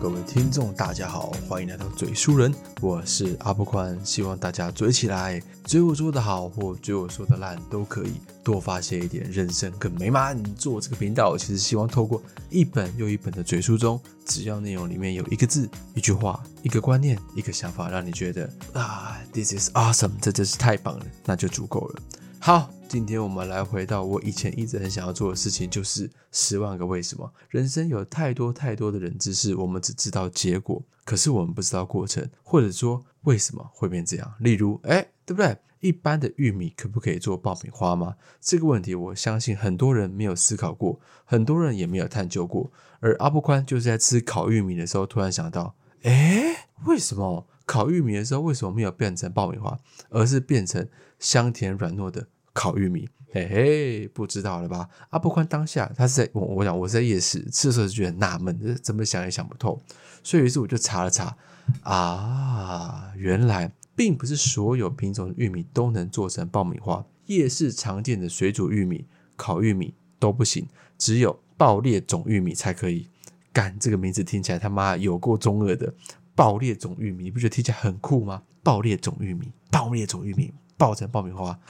各位听众，大家好，欢迎来到嘴书人，我是阿布宽，希望大家嘴起来，嘴我说的好或嘴我说的烂都可以，多发泄一点，人生更美满。做这个频道，其实希望透过一本又一本的嘴书中，只要内容里面有一个字、一句话、一个观念、一个想法，让你觉得啊，this is awesome，这真是太棒了，那就足够了。好，今天我们来回到我以前一直很想要做的事情，就是十万个为什么。人生有太多太多的人知识，我们只知道结果，可是我们不知道过程，或者说为什么会变这样。例如，哎，对不对？一般的玉米可不可以做爆米花吗？这个问题，我相信很多人没有思考过，很多人也没有探究过。而阿布宽就是在吃烤玉米的时候，突然想到，哎，为什么烤玉米的时候为什么没有变成爆米花，而是变成？香甜软糯的烤玉米，嘿嘿，不知道了吧？阿不宽当下他是在我，我讲我在夜市吃的时候就觉得纳闷，怎么想也想不透。所以于是我就查了查，啊，原来并不是所有品种的玉米都能做成爆米花。夜市常见的水煮玉米、烤玉米都不行，只有爆裂种玉米才可以。干这个名字听起来他妈有够中二的，爆裂种玉米，你不觉得听起来很酷吗？爆裂种玉米，爆裂种玉米。爆成爆米花，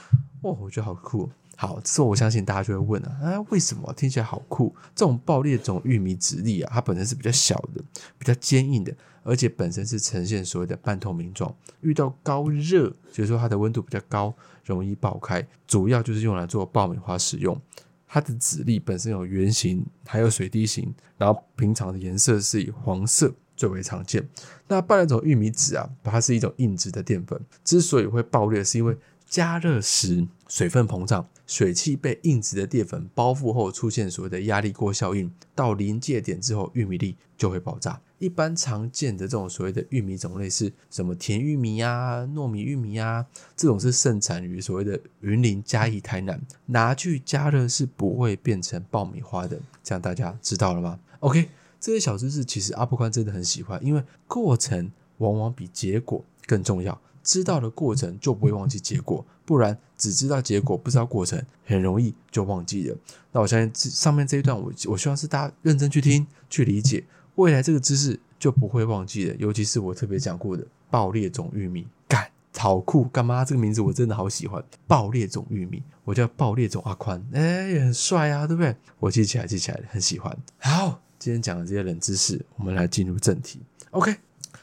哇，我觉得好酷。好，这我相信大家就会问了，啊，为什么听起来好酷？这种爆裂种玉米籽粒啊，它本身是比较小的，比较坚硬的，而且本身是呈现所谓的半透明状。遇到高热，就是说它的温度比较高，容易爆开。主要就是用来做爆米花使用。它的籽粒本身有圆形，还有水滴形，然后平常的颜色是以黄色。最为常见。那半那种玉米籽啊，它是一种硬质的淀粉，之所以会爆裂，是因为加热时水分膨胀，水汽被硬质的淀粉包覆后，出现所谓的压力锅效应，到临界点之后，玉米粒就会爆炸。一般常见的这种所谓的玉米种类是什么？甜玉米呀、糯米玉米呀，这种是盛产于所谓的云林、嘉义、台南，拿去加热是不会变成爆米花的。这样大家知道了吗？OK。这些小知识其实阿布宽真的很喜欢，因为过程往往比结果更重要。知道了过程就不会忘记结果，不然只知道结果不知道过程，很容易就忘记了。那我相信上面这一段，我我希望是大家认真去听、去理解，未来这个知识就不会忘记了。尤其是我特别讲过的爆裂种玉米，干好酷！干妈这个名字我真的好喜欢，爆裂种玉米，我叫爆裂种阿宽，哎，很帅啊，对不对？我记起来，记起来，很喜欢。好。今天讲的这些冷知识，我们来进入正题。OK，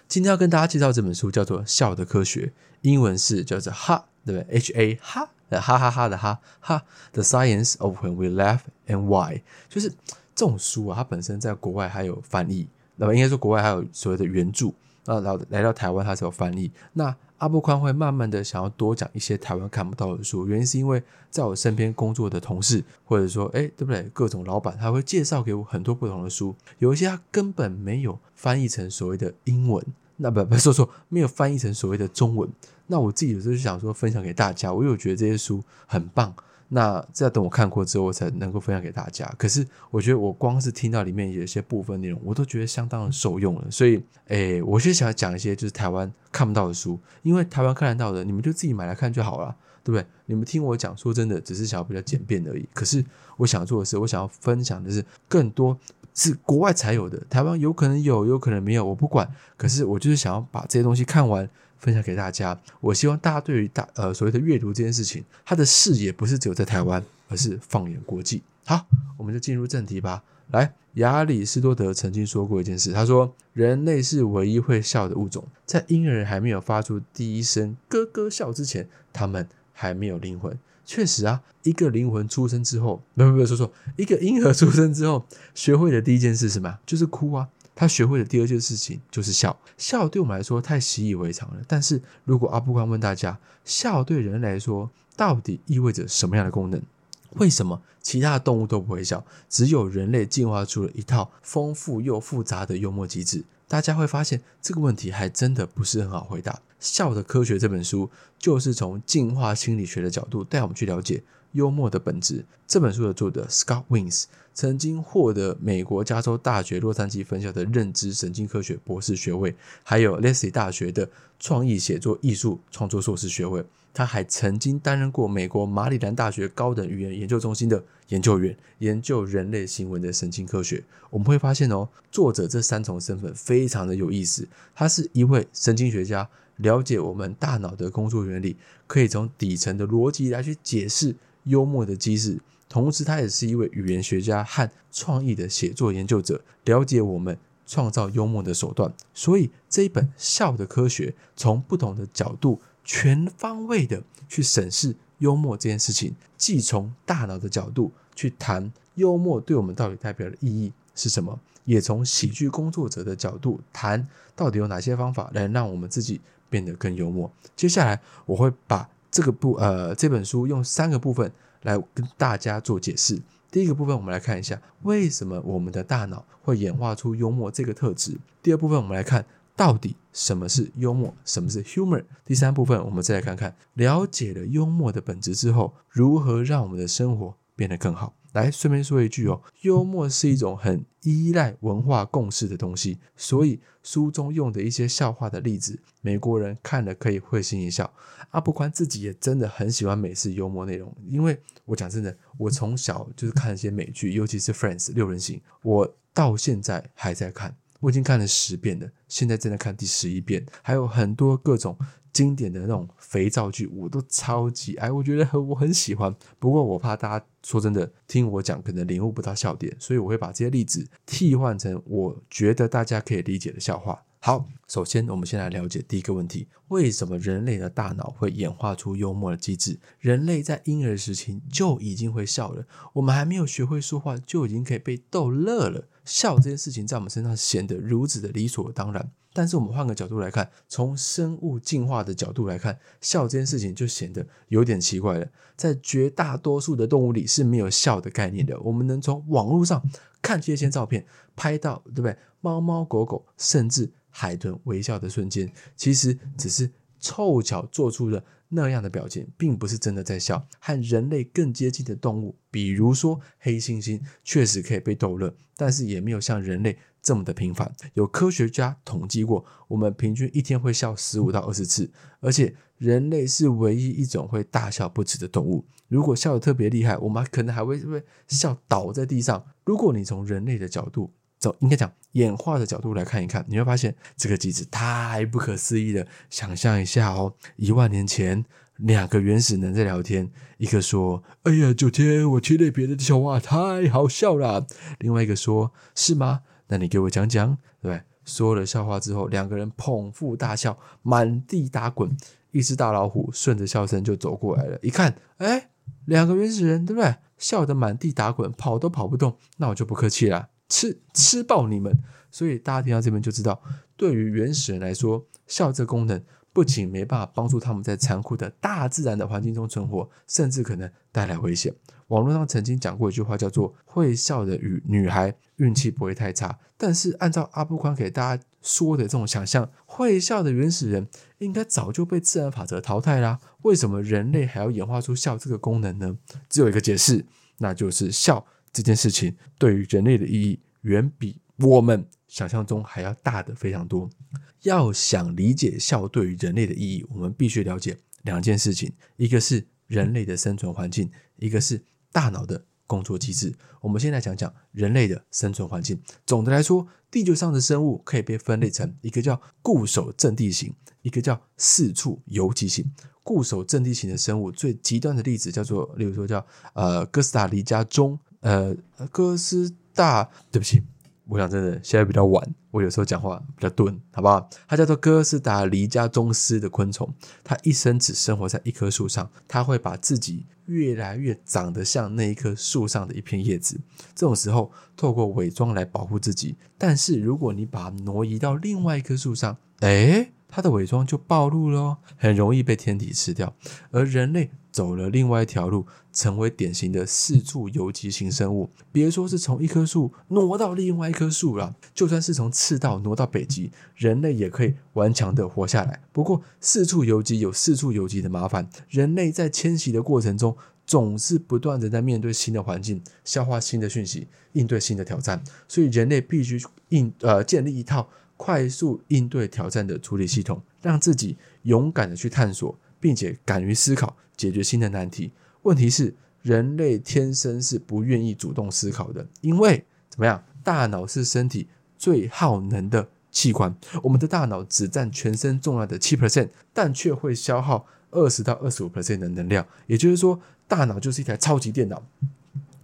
今天要跟大家介绍这本书，叫做《笑的科学》，英文是叫做哈，对不对？H A 哈，哈哈哈的哈哈，The Science of When We Laugh and Why，就是这种书啊，它本身在国外还有翻译，那么应该说国外还有所谓的原著，那来来到台湾它是有翻译，那。阿布宽会慢慢的想要多讲一些台湾看不到的书，原因是因为在我身边工作的同事，或者说哎，对不对？各种老板他会介绍给我很多不同的书，有一些他根本没有翻译成所谓的英文，那不不说说没有翻译成所谓的中文，那我自己有时候就想说分享给大家，我有觉得这些书很棒。那这要等我看过之后，我才能够分享给大家。可是我觉得我光是听到里面有一些部分内容，我都觉得相当受用了。所以，诶，我就想讲一些就是台湾看不到的书，因为台湾看得到的，你们就自己买来看就好了，对不对？你们听我讲，说真的，只是想要比较简便而已。可是我想做的是，我想要分享的是更多是国外才有的，台湾有可能有，有可能没有，我不管。可是我就是想要把这些东西看完。分享给大家，我希望大家对于大呃所谓的阅读这件事情，它的视野不是只有在台湾，而是放眼国际。好，我们就进入正题吧。来，亚里士多德曾经说过一件事，他说：“人类是唯一会笑的物种，在婴儿还没有发出第一声咯咯笑之前，他们还没有灵魂。”确实啊，一个灵魂出生之后，不不不，说错，一个婴儿出生之后，学会的第一件事是什么？就是哭啊。他学会的第二件事情就是笑，笑对我们来说太习以为常了。但是如果阿布光问大家，笑对人来说到底意味着什么样的功能？为什么其他的动物都不会笑，只有人类进化出了一套丰富又复杂的幽默机制？大家会发现这个问题还真的不是很好回答。《笑的科学》这本书就是从进化心理学的角度带我们去了解。幽默的本质。这本书的作者 Scott Wins 曾经获得美国加州大学洛杉矶分校的认知神经科学博士学位，还有 Leslie 大学的创意写作艺术创作硕士学位。他还曾经担任过美国马里兰大学高等语言研究中心的研究员，研究人类行为的神经科学。我们会发现哦，作者这三重身份非常的有意思。他是一位神经学家，了解我们大脑的工作原理，可以从底层的逻辑来去解释幽默的机制。同时，他也是一位语言学家和创意的写作研究者，了解我们。创造幽默的手段，所以这一本《笑的科学》从不同的角度、全方位的去审视幽默这件事情，既从大脑的角度去谈幽默对我们到底代表的意义是什么，也从喜剧工作者的角度谈到底有哪些方法来让我们自己变得更幽默。接下来我会把这个部呃这本书用三个部分来跟大家做解释。第一个部分，我们来看一下为什么我们的大脑会演化出幽默这个特质。第二部分，我们来看到底什么是幽默，什么是 humor。第三部分，我们再来看看了解了幽默的本质之后，如何让我们的生活变得更好。来，顺便说一句哦，幽默是一种很依赖文化共识的东西，所以书中用的一些笑话的例子，美国人看了可以会心一笑。阿布宽自己也真的很喜欢美式幽默内容，因为我讲真的，我从小就是看一些美剧，尤其是《Friends》六人行，我到现在还在看，我已经看了十遍了，现在正在看第十一遍，还有很多各种。经典的那种肥皂剧，我都超级爱，我觉得很我很喜欢。不过我怕大家说真的听我讲，可能领悟不到笑点，所以我会把这些例子替换成我觉得大家可以理解的笑话。好，首先我们先来了解第一个问题：为什么人类的大脑会演化出幽默的机制？人类在婴儿时期就已经会笑了，我们还没有学会说话，就已经可以被逗乐了。笑这件事情在我们身上显得如此的理所当然。但是我们换个角度来看，从生物进化的角度来看，笑这件事情就显得有点奇怪了。在绝大多数的动物里是没有笑的概念的。我们能从网络上看这些照片，拍到对不对？猫猫狗狗甚至海豚微笑的瞬间，其实只是凑巧做出了那样的表情，并不是真的在笑。和人类更接近的动物，比如说黑猩猩，确实可以被逗乐，但是也没有像人类。这么的频繁，有科学家统计过，我们平均一天会笑十五到二十次，而且人类是唯一一种会大笑不止的动物。如果笑得特别厉害，我们可能还会会笑倒在地上。如果你从人类的角度走，应该讲演化的角度来看一看，你会发现这个机制太不可思议了。想象一下哦，一万年前，两个原始人在聊天，一个说：“哎呀，九天，我听了别人的笑话，太好笑了。”另外一个说：“是吗？”那你给我讲讲，对不对？说了笑话之后，两个人捧腹大笑，满地打滚。一只大老虎顺着笑声就走过来了，一看，哎，两个原始人，对不对？笑得满地打滚，跑都跑不动。那我就不客气了，吃吃爆你们！所以大家听到这边就知道，对于原始人来说，笑这功能。不仅没办法帮助他们在残酷的大自然的环境中存活，甚至可能带来危险。网络上曾经讲过一句话，叫做“会笑的女女孩运气不会太差”。但是按照阿布宽给大家说的这种想象，会笑的原始人应该早就被自然法则淘汰啦。为什么人类还要演化出笑这个功能呢？只有一个解释，那就是笑这件事情对于人类的意义远比我们想象中还要大的非常多。要想理解笑对于人类的意义，我们必须了解两件事情：一个是人类的生存环境，一个是大脑的工作机制。我们先来讲讲人类的生存环境。总的来说，地球上的生物可以被分类成一个叫固守阵地型，一个叫四处游击型。固守阵地型的生物最极端的例子叫做，例如说叫呃哥斯达黎加中，呃哥斯大，对不起。我想真的，现在比较晚，我有时候讲话比较钝，好不好？它叫做哥斯达黎加宗斯的昆虫，它一生只生活在一棵树上，它会把自己越来越长得像那一棵树上的一片叶子，这种时候透过伪装来保护自己。但是如果你把它挪移到另外一棵树上，哎。它的伪装就暴露了，很容易被天敌吃掉。而人类走了另外一条路，成为典型的四处游击型生物。别说是从一棵树挪到另外一棵树了，就算是从赤道挪到北极，人类也可以顽强的活下来。不过，四处游击有四处游击的麻烦，人类在迁徙的过程中，总是不断的在面对新的环境，消化新的讯息，应对新的挑战。所以，人类必须应呃建立一套。快速应对挑战的处理系统，让自己勇敢的去探索并且敢于思考，解决新的难题。问题是，人类天生是不愿意主动思考的，因为怎么样？大脑是身体最耗能的器官，我们的大脑只占全身重量的七 percent，但却会消耗二十到二十五 percent 的能量。也就是说，大脑就是一台超级电脑。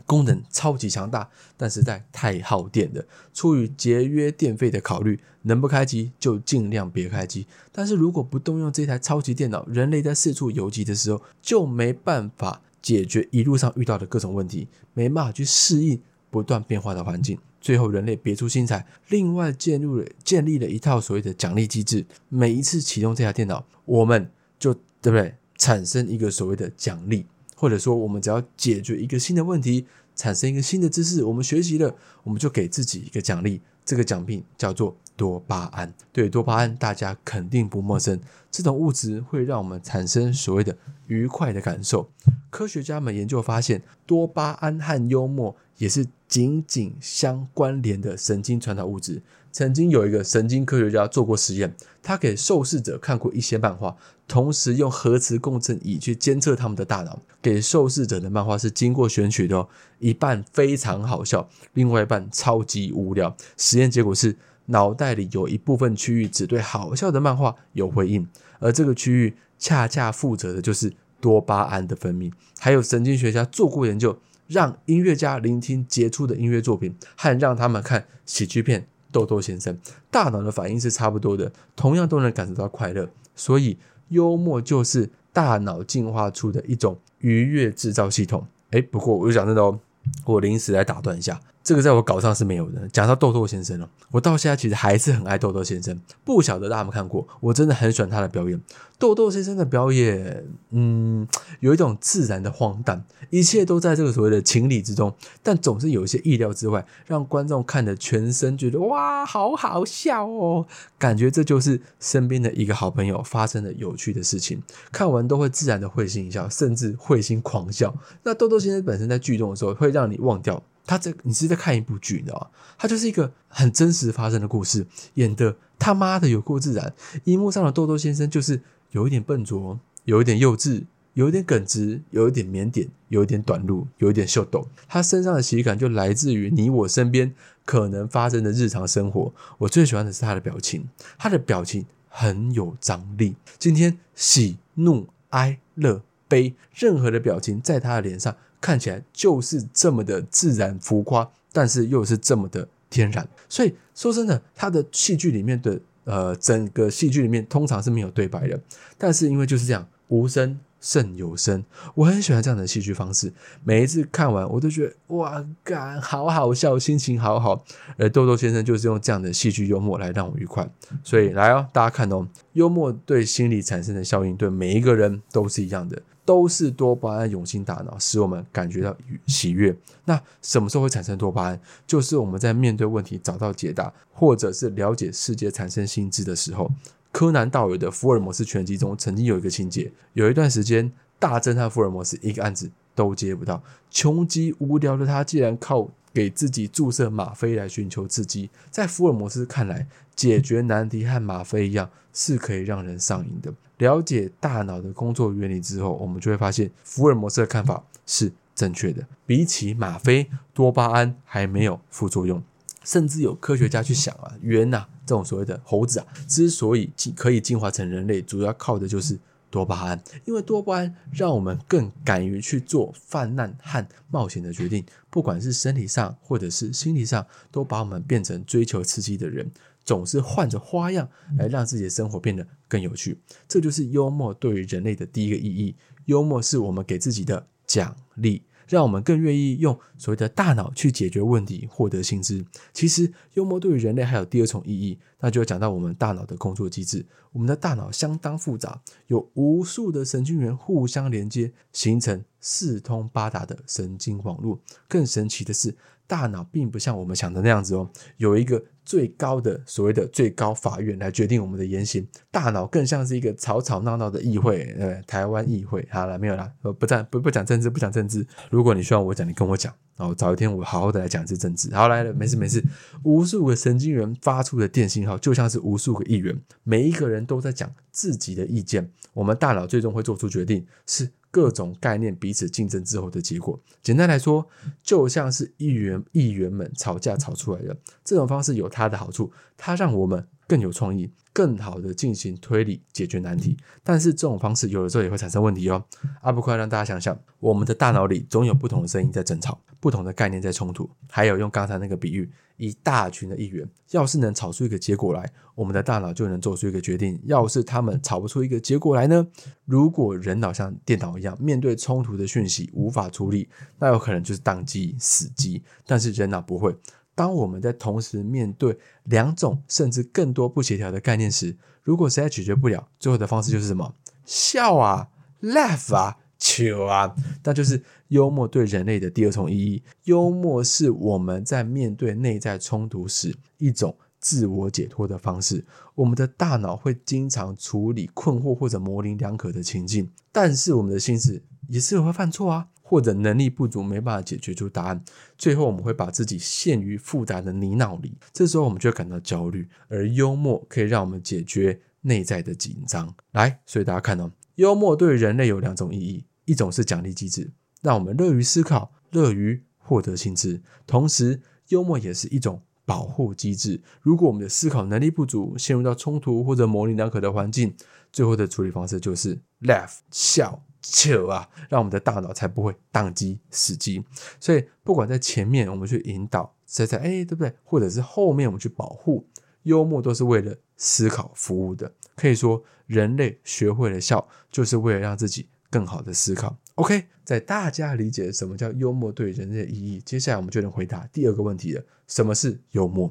功能超级强大，但实在太耗电了。出于节约电费的考虑，能不开机就尽量别开机。但是如果不动用这台超级电脑，人类在四处游击的时候就没办法解决一路上遇到的各种问题，没办法去适应不断变化的环境。最后，人类别出心裁，另外建入了建立了一套所谓的奖励机制。每一次启动这台电脑，我们就对不对产生一个所谓的奖励。或者说，我们只要解决一个新的问题，产生一个新的知识，我们学习了，我们就给自己一个奖励。这个奖品叫做多巴胺。对多巴胺，大家肯定不陌生。这种物质会让我们产生所谓的愉快的感受。科学家们研究发现，多巴胺和幽默也是紧紧相关联的神经传导物质。曾经有一个神经科学家做过实验，他给受试者看过一些漫画，同时用核磁共振仪去监测他们的大脑。给受试者的漫画是经过选取的哦，一半非常好笑，另外一半超级无聊。实验结果是，脑袋里有一部分区域只对好笑的漫画有回应，而这个区域恰恰负责的就是多巴胺的分泌。还有神经学家做过研究，让音乐家聆听杰出的音乐作品，和让他们看喜剧片。豆豆先生大脑的反应是差不多的，同样都能感受到快乐，所以幽默就是大脑进化出的一种愉悦制造系统。哎，不过我就讲真的哦，我临时来打断一下。这个在我稿上是没有的。讲到豆豆先生了，我到现在其实还是很爱豆豆先生。不晓得大家有没有看过，我真的很喜欢他的表演。豆豆先生的表演，嗯，有一种自然的荒诞，一切都在这个所谓的情理之中，但总是有一些意料之外，让观众看的全身觉得哇，好好笑哦，感觉这就是身边的一个好朋友发生的有趣的事情，看完都会自然的会心一笑，甚至会心狂笑。那豆豆先生本身在剧中的时候，会让你忘掉。他这你是在看一部剧，你知道吗？他就是一个很真实发生的故事，演的他妈的有够自然。荧幕上的豆豆先生就是有一点笨拙，有一点幼稚，有一点耿直，有一点腼腆，有一点短路，有一点秀逗。他身上的喜感就来自于你我身边可能发生的日常生活。我最喜欢的是他的表情，他的表情很有张力。今天喜怒哀乐悲，任何的表情在他的脸上。看起来就是这么的自然浮夸，但是又是这么的天然。所以说真的，他的戏剧里面的呃，整个戏剧里面通常是没有对白的，但是因为就是这样，无声胜有声。我很喜欢这样的戏剧方式，每一次看完我都觉得哇，干好好笑，心情好好。而豆豆先生就是用这样的戏剧幽默来让我愉快。所以来哦，大家看哦，幽默对心理产生的效应，对每一个人都是一样的。都是多巴胺涌进大脑，使我们感觉到喜悦。那什么时候会产生多巴胺？就是我们在面对问题找到解答，或者是了解世界产生心智的时候。柯南道尔的福尔摩斯全集中曾经有一个情节，有一段时间大侦探福尔摩斯一个案子都接不到，穷极无聊的他竟然靠给自己注射吗啡来寻求刺激。在福尔摩斯看来，解决难题和吗啡一样，是可以让人上瘾的。了解大脑的工作原理之后，我们就会发现福尔摩斯的看法是正确的。比起吗啡，多巴胺还没有副作用。甚至有科学家去想啊，猿呐这种所谓的猴子啊，之所以进可以进化成人类，主要靠的就是多巴胺。因为多巴胺让我们更敢于去做泛滥和冒险的决定，不管是身体上或者是心理上，都把我们变成追求刺激的人。总是换着花样来让自己的生活变得更有趣，这就是幽默对于人类的第一个意义。幽默是我们给自己的奖励。让我们更愿意用所谓的大脑去解决问题，获得薪资。其实，幽默对于人类还有第二重意义，那就要讲到我们大脑的工作机制。我们的大脑相当复杂，有无数的神经元互相连接，形成四通八达的神经网络。更神奇的是，大脑并不像我们想的那样子哦，有一个最高的所谓的最高法院来决定我们的言行。大脑更像是一个吵吵闹闹的议会，呃，台湾议会。好了，没有了，不讲不不讲政治，不讲政治。如果你需要我讲，你跟我讲，然后早一天我好好的来讲这政治。好来了，没事没事。无数个神经元发出的电信号，就像是无数个议员，每一个人都在讲自己的意见。我们大脑最终会做出决定，是。各种概念彼此竞争之后的结果，简单来说，就像是议员议员们吵架吵出来的。这种方式有它的好处，它让我们更有创意，更好的进行推理解决难题。但是这种方式有的时候也会产生问题哦。阿布快让大家想想，我们的大脑里总有不同的声音在争吵，不同的概念在冲突。还有用刚才那个比喻。一大群的议员，要是能吵出一个结果来，我们的大脑就能做出一个决定。要是他们吵不出一个结果来呢？如果人脑像电脑一样，面对冲突的讯息无法处理，那有可能就是宕机、死机。但是人脑不会。当我们在同时面对两种甚至更多不协调的概念时，如果实在解决不了，最后的方式就是什么？笑啊，laugh 啊。球啊，那就是幽默对人类的第二重意义。幽默是我们在面对内在冲突时一种自我解脱的方式。我们的大脑会经常处理困惑或者模棱两可的情境，但是我们的心思也是会犯错啊，或者能力不足没办法解决出答案。最后我们会把自己陷于复杂的泥淖里，这时候我们就会感到焦虑。而幽默可以让我们解决内在的紧张。来，所以大家看到，幽默对人类有两种意义。一种是奖励机制，让我们乐于思考、乐于获得薪资；同时，幽默也是一种保护机制。如果我们的思考能力不足，陷入到冲突或者模棱两可的环境，最后的处理方式就是 laugh 笑扯啊，让我们的大脑才不会宕机死机。所以，不管在前面我们去引导，在在哎，对不对？或者是后面我们去保护，幽默都是为了思考服务的。可以说，人类学会了笑，就是为了让自己。更好的思考，OK，在大家理解什么叫幽默对人类的意义，接下来我们就能回答第二个问题了：什么是幽默？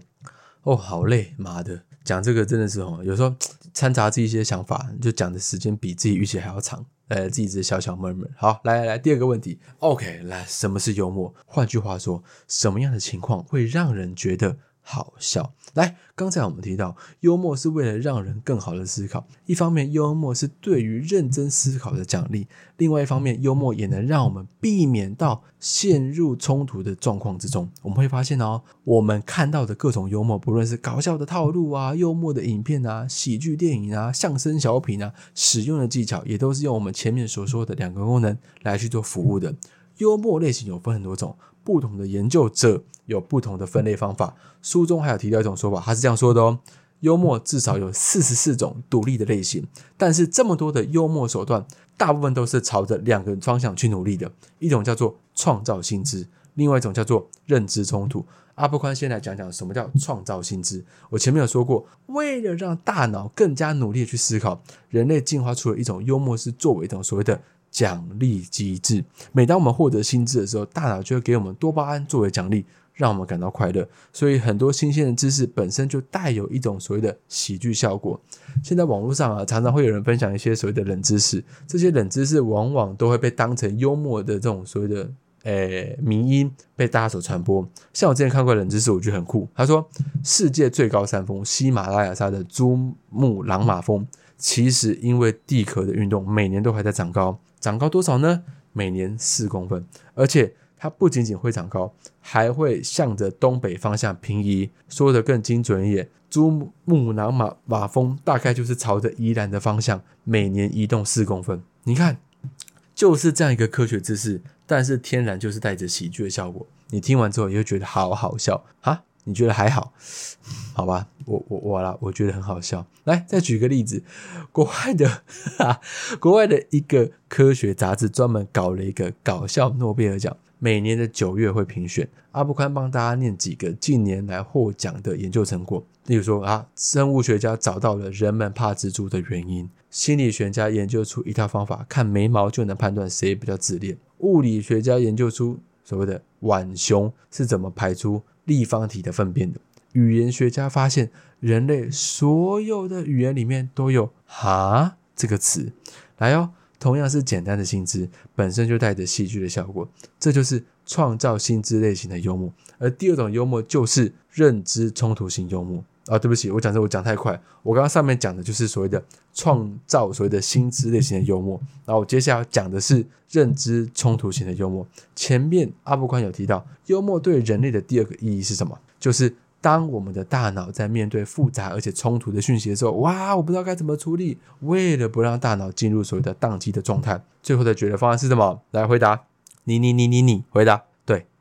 哦，好累，妈的，讲这个真的是哦，有时候掺杂自己一些想法，就讲的时间比自己预期还要长，呃，自己只是小小闷闷。好，来来来，第二个问题，OK，来，什么是幽默？换句话说，什么样的情况会让人觉得？好笑。来，刚才我们提到，幽默是为了让人更好的思考。一方面，幽默是对于认真思考的奖励；另外一方面，幽默也能让我们避免到陷入冲突的状况之中。我们会发现哦，我们看到的各种幽默，不论是搞笑的套路啊、幽默的影片啊、喜剧电影啊、相声小品啊，使用的技巧也都是用我们前面所说的两个功能来去做服务的。幽默类型有分很多种。不同的研究者有不同的分类方法。书中还有提到一种说法，他是这样说的哦：幽默至少有四十四种独立的类型，但是这么多的幽默手段，大部分都是朝着两个方向去努力的。一种叫做创造新知，另外一种叫做认知冲突。阿布宽先来讲讲什么叫创造新知。我前面有说过，为了让大脑更加努力去思考，人类进化出了一种幽默，是作为一种所谓的。奖励机制，每当我们获得新知的时候，大脑就会给我们多巴胺作为奖励，让我们感到快乐。所以很多新鲜的知识本身就带有一种所谓的喜剧效果。现在网络上啊，常常会有人分享一些所谓的冷知识，这些冷知识往往都会被当成幽默的这种所谓的诶迷音，被大家所传播。像我之前看过冷知识，我觉得很酷。他说，世界最高山峰喜马拉雅山的珠穆朗玛峰，其实因为地壳的运动，每年都还在长高。长高多少呢？每年四公分，而且它不仅仅会长高，还会向着东北方向平移。说的更精准一点，珠穆朗玛峰大概就是朝着宜兰的方向，每年移动四公分。你看，就是这样一个科学知识，但是天然就是带着喜剧的效果。你听完之后，你会觉得好好笑啊？你觉得还好？好吧，我我我啦，我觉得很好笑。来，再举个例子，国外的，国外的一个科学杂志专门搞了一个搞笑诺贝尔奖，每年的九月会评选。阿布宽帮大家念几个近年来获奖的研究成果，例如说啊，生物学家找到了人们怕蜘蛛的原因；心理学家研究出一套方法，看眉毛就能判断谁比较自恋；物理学家研究出所谓的浣熊是怎么排出立方体的粪便的。语言学家发现，人类所有的语言里面都有“哈”这个词。来哦，同样是简单的薪资，本身就带着戏剧的效果。这就是创造新知类型的幽默，而第二种幽默就是认知冲突型幽默。啊，对不起，我讲这我讲太快。我刚刚上面讲的就是所谓的创造所谓的新知类型的幽默，然后我接下来讲的是认知冲突型的幽默。前面阿布宽有提到，幽默对人类的第二个意义是什么？就是当我们的大脑在面对复杂而且冲突的讯息的时候，哇，我不知道该怎么处理。为了不让大脑进入所谓的宕机的状态，最后的解决方案是什么？来回答，你你你你你回答。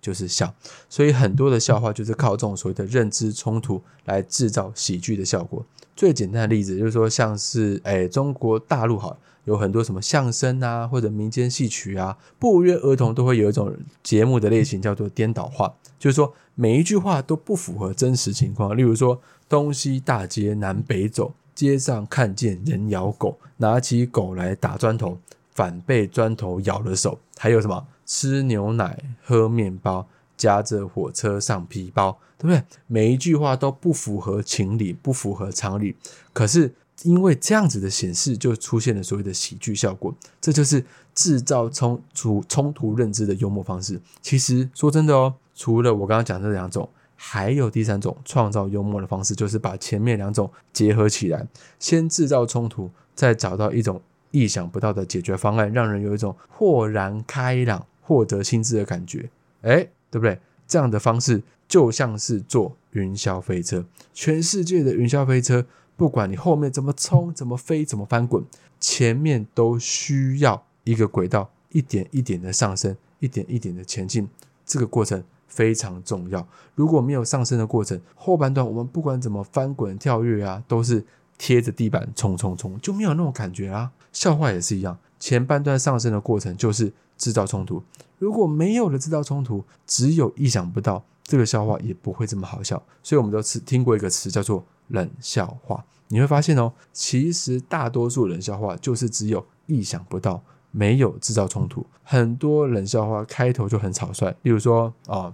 就是笑，所以很多的笑话就是靠这种所谓的认知冲突来制造喜剧的效果。最简单的例子就是说，像是诶，中国大陆哈，有很多什么相声啊，或者民间戏曲啊，不约而同都会有一种节目的类型叫做颠倒话，就是说每一句话都不符合真实情况。例如说，东西大街南北走，街上看见人咬狗，拿起狗来打砖头，反被砖头咬了手。还有什么？吃牛奶、喝面包、夹着火车上皮包，对不对？每一句话都不符合情理，不符合常理。可是因为这样子的显示，就出现了所谓的喜剧效果。这就是制造冲突、冲突认知的幽默方式。其实说真的哦，除了我刚刚讲这两种，还有第三种创造幽默的方式，就是把前面两种结合起来，先制造冲突，再找到一种意想不到的解决方案，让人有一种豁然开朗。获得薪资的感觉，哎，对不对？这样的方式就像是坐云霄飞车，全世界的云霄飞车，不管你后面怎么冲、怎么飞、怎么翻滚，前面都需要一个轨道，一点一点的上升，一点一点的前进。这个过程非常重要。如果没有上升的过程，后半段我们不管怎么翻滚、跳跃啊，都是贴着地板冲冲冲，就没有那种感觉啊。笑话也是一样，前半段上升的过程就是。制造冲突，如果没有了制造冲突，只有意想不到，这个笑话也不会这么好笑。所以我们都是听过一个词叫做冷笑话。你会发现哦，其实大多数冷笑话就是只有意想不到，没有制造冲突。很多冷笑话开头就很草率，例如说啊，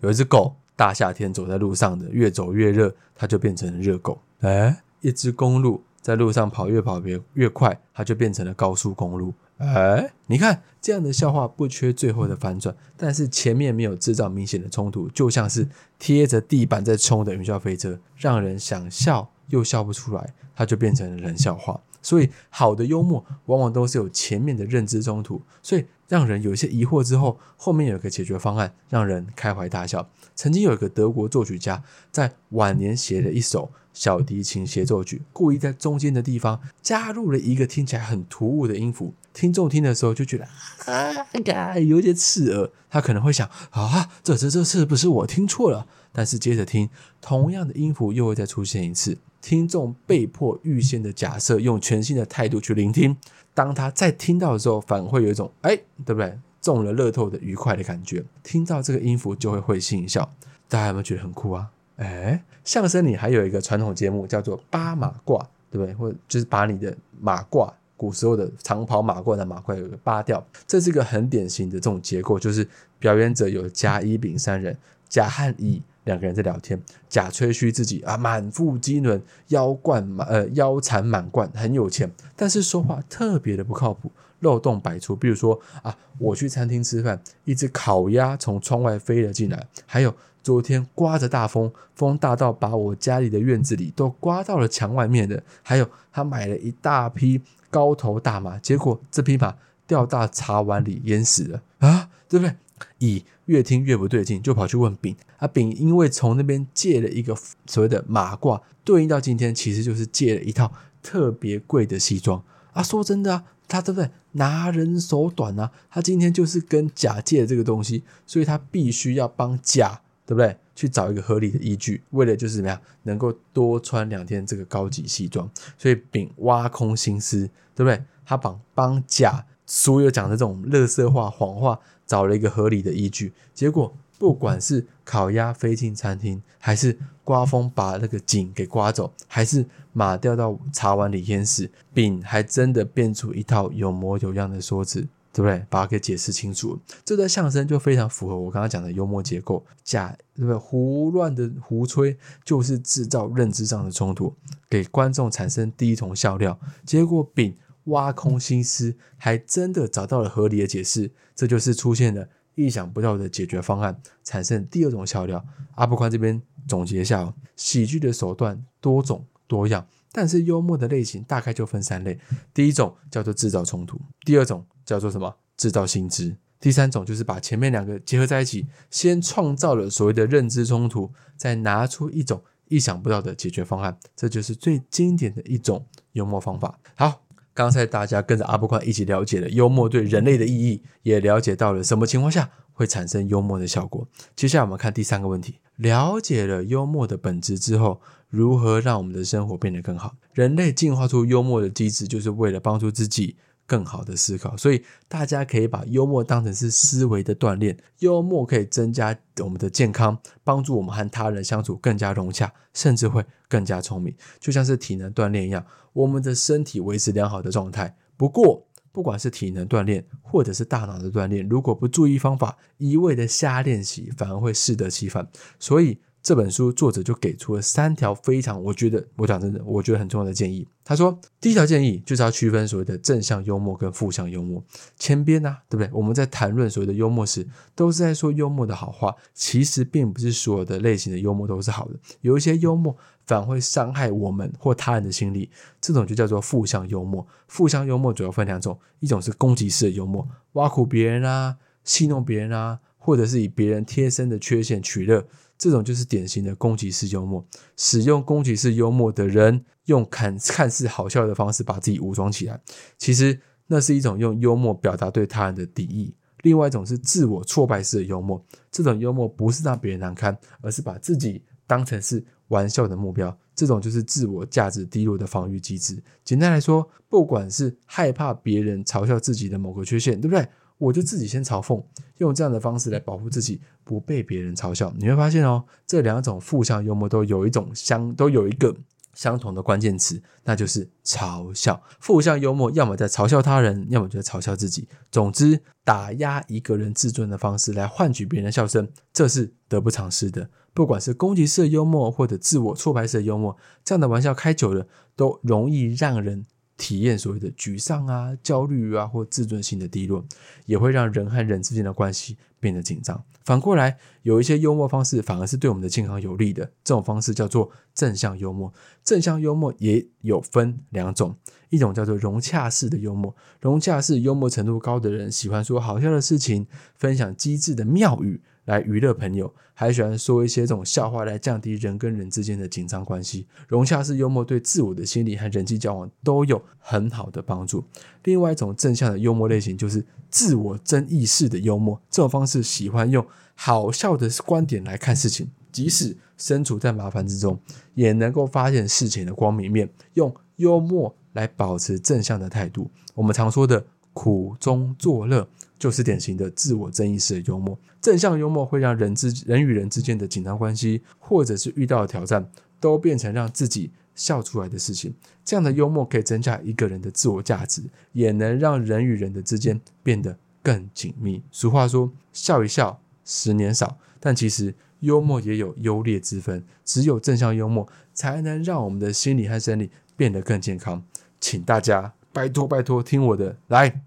有一只狗，大夏天走在路上的，越走越热，它就变成了热狗。哎，一只公路在路上跑，越跑越越快，它就变成了高速公路。哎，你看这样的笑话不缺最后的反转，但是前面没有制造明显的冲突，就像是贴着地板在冲的云霄飞车，让人想笑又笑不出来，它就变成了冷笑话。所以好的幽默往往都是有前面的认知冲突，所以让人有些疑惑之后，后面有一个解决方案，让人开怀大笑。曾经有一个德国作曲家在晚年写了一首。小提琴协奏曲故意在中间的地方加入了一个听起来很突兀的音符，听众听的时候就觉得啊，有点刺耳。他可能会想啊，这这这是不是我听错了？但是接着听，同样的音符又会再出现一次。听众被迫预先的假设，用全新的态度去聆听。当他再听到的时候，反而会有一种哎，对不对？中了乐透的愉快的感觉。听到这个音符就会会心一笑。大家有没有觉得很酷啊？哎，相声里还有一个传统节目叫做八马褂，对不对？或者就是把你的马褂，古时候的长袍马褂的马褂有个扒掉，这是一个很典型的这种结构，就是表演者有甲、乙、丙三人，甲和乙两个人在聊天，甲吹嘘自己啊满腹经纶，腰冠满呃腰缠满贯，很有钱，但是说话特别的不靠谱，漏洞百出。比如说啊，我去餐厅吃饭，一只烤鸭从窗外飞了进来，还有。昨天刮着大风，风大到把我家里的院子里都刮到了墙外面的。还有，他买了一大批高头大马，结果这匹马掉到茶碗里淹死了啊，对不对？乙越听越不对劲，就跑去问丙。啊，丙因为从那边借了一个所谓的马褂，对应到今天其实就是借了一套特别贵的西装啊。说真的啊，他对不对？拿人手短啊，他今天就是跟甲借这个东西，所以他必须要帮甲。对不对？去找一个合理的依据，为了就是怎么样，能够多穿两天这个高级西装。所以丙挖空心思，对不对？他帮帮甲所有讲的这种乐色话、谎话，找了一个合理的依据。结果不管是烤鸭飞进餐厅，还是刮风把那个井给刮走，还是马掉到茶碗里淹死，丙还真的变出一套有模有样的说辞。对不对？把它给解释清楚，这段相声就非常符合我刚刚讲的幽默结构。假对不对？胡乱的胡吹就是制造认知上的冲突，给观众产生第一重笑料。结果丙挖空心思，还真的找到了合理的解释，这就是出现了意想不到的解决方案，产生第二种笑料。阿布宽这边总结一下哦，喜剧的手段多种多样，但是幽默的类型大概就分三类：第一种叫做制造冲突，第二种叫做什么制造新知，第三种就是把前面两个结合在一起，先创造了所谓的认知冲突，再拿出一种意想不到的解决方案，这就是最经典的一种幽默方法。好。刚才大家跟着阿布宽一起了解了幽默对人类的意义，也了解到了什么情况下会产生幽默的效果。接下来我们看第三个问题：了解了幽默的本质之后，如何让我们的生活变得更好？人类进化出幽默的机制，就是为了帮助自己。更好的思考，所以大家可以把幽默当成是思维的锻炼。幽默可以增加我们的健康，帮助我们和他人相处更加融洽，甚至会更加聪明，就像是体能锻炼一样，我们的身体维持良好的状态。不过，不管是体能锻炼或者是大脑的锻炼，如果不注意方法，一味的瞎练习，反而会适得其反。所以。这本书作者就给出了三条非常，我觉得我讲真的，我觉得很重要的建议。他说，第一条建议就是要区分所谓的正向幽默跟负向幽默。前边呢，对不对？我们在谈论所谓的幽默时，都是在说幽默的好话。其实并不是所有的类型的幽默都是好的，有一些幽默反而会伤害我们或他人的心理，这种就叫做负向幽默。负向幽默主要分两种，一种是攻击式的幽默，挖苦别人啊，戏弄别人啊，或者是以别人贴身的缺陷取乐。这种就是典型的攻击式幽默。使用攻击式幽默的人，用看看似好笑的方式把自己武装起来，其实那是一种用幽默表达对他人的敌意。另外一种是自我挫败式的幽默，这种幽默不是让别人难堪，而是把自己当成是玩笑的目标。这种就是自我价值低落的防御机制。简单来说，不管是害怕别人嘲笑自己的某个缺陷，对不对？我就自己先嘲讽，用这样的方式来保护自己不被别人嘲笑。你会发现哦，这两种负向幽默都有一种相，都有一个相同的关键词，那就是嘲笑。负向幽默要么在嘲笑他人，要么就在嘲笑自己。总之，打压一个人自尊的方式来换取别人的笑声，这是得不偿失的。不管是攻击式幽默或者自我挫败式幽默，这样的玩笑开久了，都容易让人。体验所谓的沮丧啊、焦虑啊，或自尊心的低落，也会让人和人之间的关系变得紧张。反过来，有一些幽默方式反而是对我们的健康有利的。这种方式叫做正向幽默。正向幽默也有分两种，一种叫做融洽式的幽默。融洽式幽默程度高的人，喜欢说好笑的事情，分享机智的妙语。来娱乐朋友，还喜欢说一些这种笑话来降低人跟人之间的紧张关系。融洽式幽默对自我的心理和人际交往都有很好的帮助。另外一种正向的幽默类型就是自我争议式的幽默，这种方式喜欢用好笑的观点来看事情，即使身处在麻烦之中，也能够发现事情的光明面，用幽默来保持正向的态度。我们常说的苦中作乐。就是典型的自我争议式的幽默。正向幽默会让人之人与人之间的紧张关系，或者是遇到的挑战，都变成让自己笑出来的事情。这样的幽默可以增加一个人的自我价值，也能让人与人的之间变得更紧密。俗话说：“笑一笑，十年少。”但其实幽默也有优劣之分，只有正向幽默才能让我们的心理和生理变得更健康。请大家拜托拜托听我的来。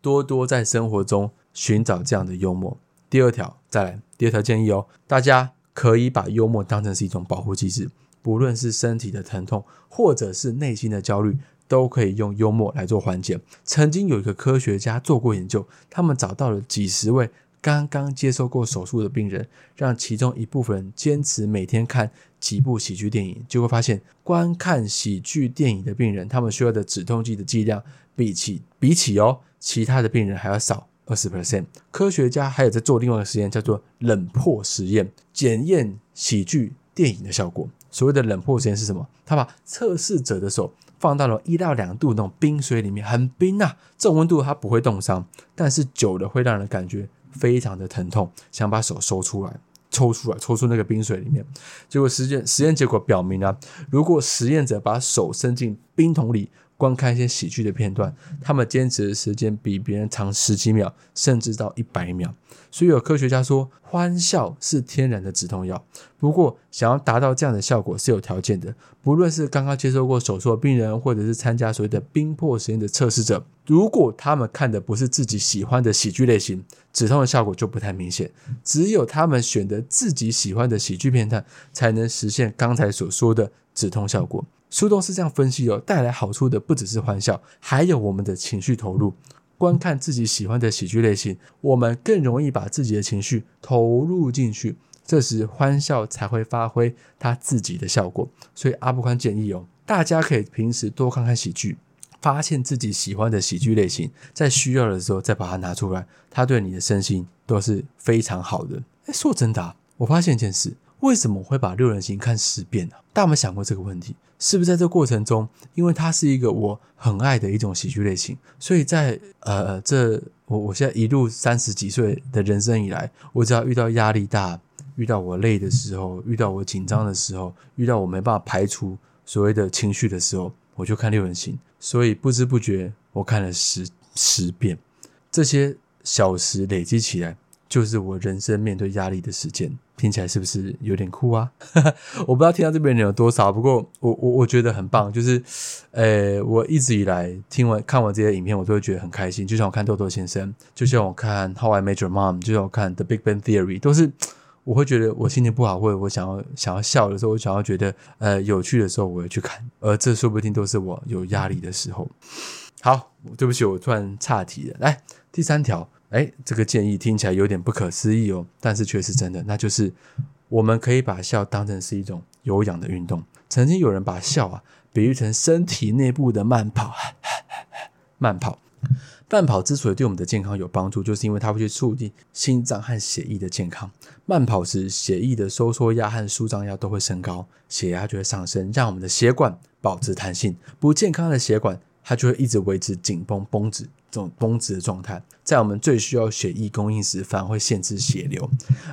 多多在生活中寻找这样的幽默。第二条，再来第二条建议哦，大家可以把幽默当成是一种保护机制，不论是身体的疼痛或者是内心的焦虑，都可以用幽默来做缓解。曾经有一个科学家做过研究，他们找到了几十位刚刚接受过手术的病人，让其中一部分人坚持每天看几部喜剧电影，就会发现，观看喜剧电影的病人，他们需要的止痛剂的剂量比起比起哦。其他的病人还要少二十 percent。科学家还有在做另外一个实验，叫做冷破实验，检验喜剧电影的效果。所谓的冷破实验是什么？他把测试者的手放到了一到两度那种冰水里面，很冰啊，这种温度它不会冻伤，但是久了会让人感觉非常的疼痛，想把手收出来，抽出来，抽出那个冰水里面。结果实验实验结果表明啊，如果实验者把手伸进冰桶里。观看一些喜剧的片段，他们坚持的时间比别人长十几秒，甚至到一百秒。所以有科学家说，欢笑是天然的止痛药。不过，想要达到这样的效果是有条件的。不论是刚刚接受过手术的病人，或者是参加所谓的冰破实验的测试者，如果他们看的不是自己喜欢的喜剧类型，止痛的效果就不太明显。只有他们选择自己喜欢的喜剧片段，才能实现刚才所说的止痛效果。书中是这样分析哦，带来好处的不只是欢笑，还有我们的情绪投入。观看自己喜欢的喜剧类型，我们更容易把自己的情绪投入进去，这时欢笑才会发挥它自己的效果。所以阿布宽建议哦，大家可以平时多看看喜剧，发现自己喜欢的喜剧类型，在需要的时候再把它拿出来，它对你的身心都是非常好的。哎，说真的，我发现一件事。为什么会把六人行看十遍呢？大家有没有想过这个问题？是不是在这过程中，因为它是一个我很爱的一种喜剧类型，所以在呃这我我现在一路三十几岁的人生以来，我只要遇到压力大、遇到我累的时候、遇到我紧张的时候、遇到我没办法排除所谓的情绪的时候，我就看六人行。所以不知不觉我看了十十遍，这些小时累积起来。就是我人生面对压力的时间，听起来是不是有点酷啊？我不知道听到这边人有多少，不过我我我觉得很棒。就是，呃，我一直以来听完看完这些影片，我都会觉得很开心。就像我看豆豆先生，就像我看《How I Met Your Mom》，就像我看《The Big Bang Theory》，都是我会觉得我心情不好，或者我想要想要笑的时候，我想要觉得呃有趣的时候，我会去看。而这说不定都是我有压力的时候。好，对不起，我突然岔题了。来，第三条。哎，这个建议听起来有点不可思议哦，但是却是真的。那就是我们可以把笑当成是一种有氧的运动。曾经有人把笑啊比喻成身体内部的慢跑。慢跑，慢跑之所以对我们的健康有帮助，就是因为它会去促进心脏和血液的健康。慢跑时，血液的收缩压和舒张压都会升高，血压就会上升，让我们的血管保持弹性。不健康的血管，它就会一直维持紧绷绷直。这种绷直的状态，在我们最需要血液供应时，反而会限制血流；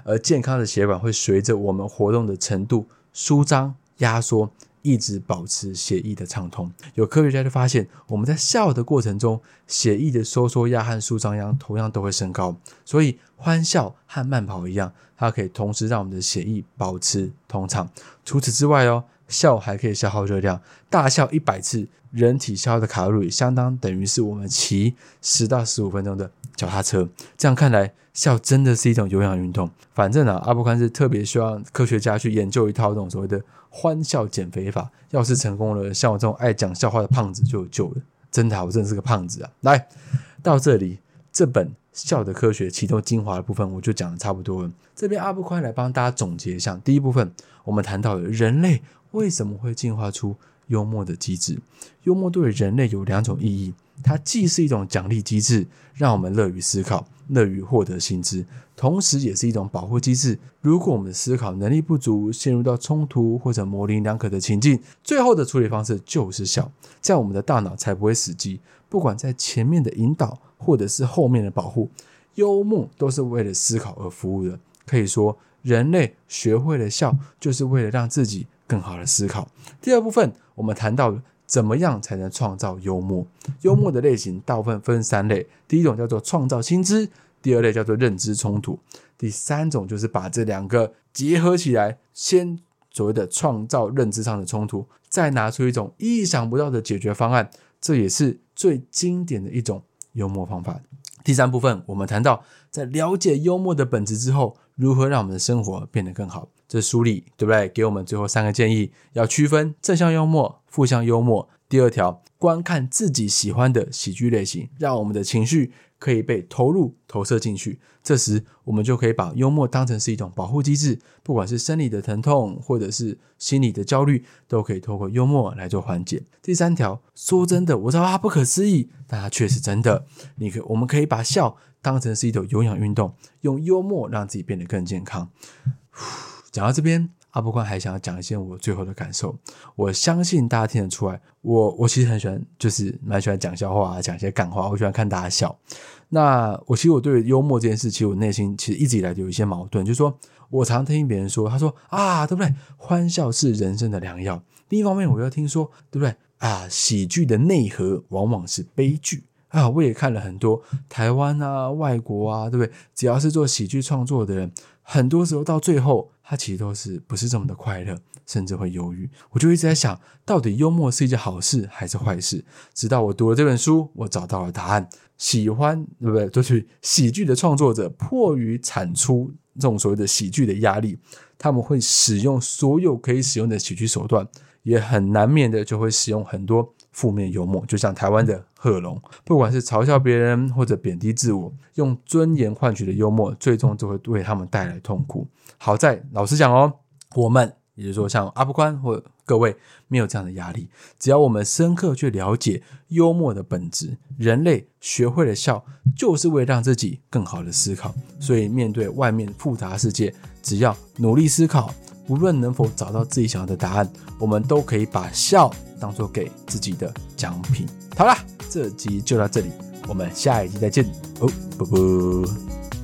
而健康的血管会随着我们活动的程度舒张、压缩，一直保持血液的畅通。有科学家就发现，我们在笑的过程中，血液的收缩压和舒张压同样都会升高。所以，欢笑和慢跑一样，它可以同时让我们的血液保持通畅。除此之外哦。笑还可以消耗热量，大笑一百次，人体消耗的卡路里相当等于是我们骑十到十五分钟的脚踏车。这样看来，笑真的是一种有氧运动。反正啊，阿布宽是特别希望科学家去研究一套这种所谓的欢笑减肥法。要是成功了，像我这种爱讲笑话的胖子就有救了。真的，我真的是个胖子啊！来到这里，这本。笑的科学其中精华的部分，我就讲的差不多了。这边阿布宽来帮大家总结一下。第一部分，我们谈到了人类为什么会进化出幽默的机制。幽默对人类有两种意义，它既是一种奖励机制，让我们乐于思考、乐于获得新知，同时也是一种保护机制。如果我们的思考能力不足，陷入到冲突或者模棱两可的情境，最后的处理方式就是笑，这样我们的大脑才不会死机。不管在前面的引导。或者是后面的保护，幽默都是为了思考而服务的。可以说，人类学会了笑，就是为了让自己更好的思考。第二部分，我们谈到怎么样才能创造幽默。幽默的类型大部分分三类：第一种叫做创造新知，第二类叫做认知冲突，第三种就是把这两个结合起来，先所谓的创造认知上的冲突，再拿出一种意想不到的解决方案。这也是最经典的一种。幽默方法。第三部分，我们谈到在了解幽默的本质之后，如何让我们的生活变得更好。这书里对不对？给我们最后三个建议：要区分正向幽默、负向幽默。第二条，观看自己喜欢的喜剧类型，让我们的情绪。可以被投入、投射进去，这时我们就可以把幽默当成是一种保护机制，不管是生理的疼痛或者是心理的焦虑，都可以透过幽默来做缓解。第三条，说真的，我知道它不可思议，但它确实真的。你可，我们可以把笑当成是一种有氧运动，用幽默让自己变得更健康。讲到这边。阿波宽还想要讲一些我最后的感受，我相信大家听得出来，我我其实很喜欢，就是蛮喜欢讲笑话啊，讲一些感话，我喜欢看大家笑。那我其实我对幽默这件事，其实我内心其实一直以来就有一些矛盾，就是说我常听别人说，他说啊，对不对？欢笑是人生的良药。另一方面，我又听说，对不对？啊，喜剧的内核往往是悲剧啊。我也看了很多台湾啊、外国啊，对不对？只要是做喜剧创作的人，很多时候到最后。他其实都是不是这么的快乐，甚至会忧郁。我就一直在想，到底幽默是一件好事还是坏事？直到我读了这本书，我找到了答案。喜欢对不对？就是喜剧的创作者，迫于产出这种所谓的喜剧的压力，他们会使用所有可以使用的喜剧手段，也很难免的就会使用很多负面幽默。就像台湾的贺龙，不管是嘲笑别人或者贬低自我，用尊严换取的幽默，最终就会为他们带来痛苦。好在老实讲哦，我们也就是说像阿布宽或各位没有这样的压力，只要我们深刻去了解幽默的本质，人类学会了笑，就是为了让自己更好的思考。所以面对外面复杂世界，只要努力思考，无论能否找到自己想要的答案，我们都可以把笑当做给自己的奖品。好啦，这集就到这里，我们下一集再见哦，啵啵。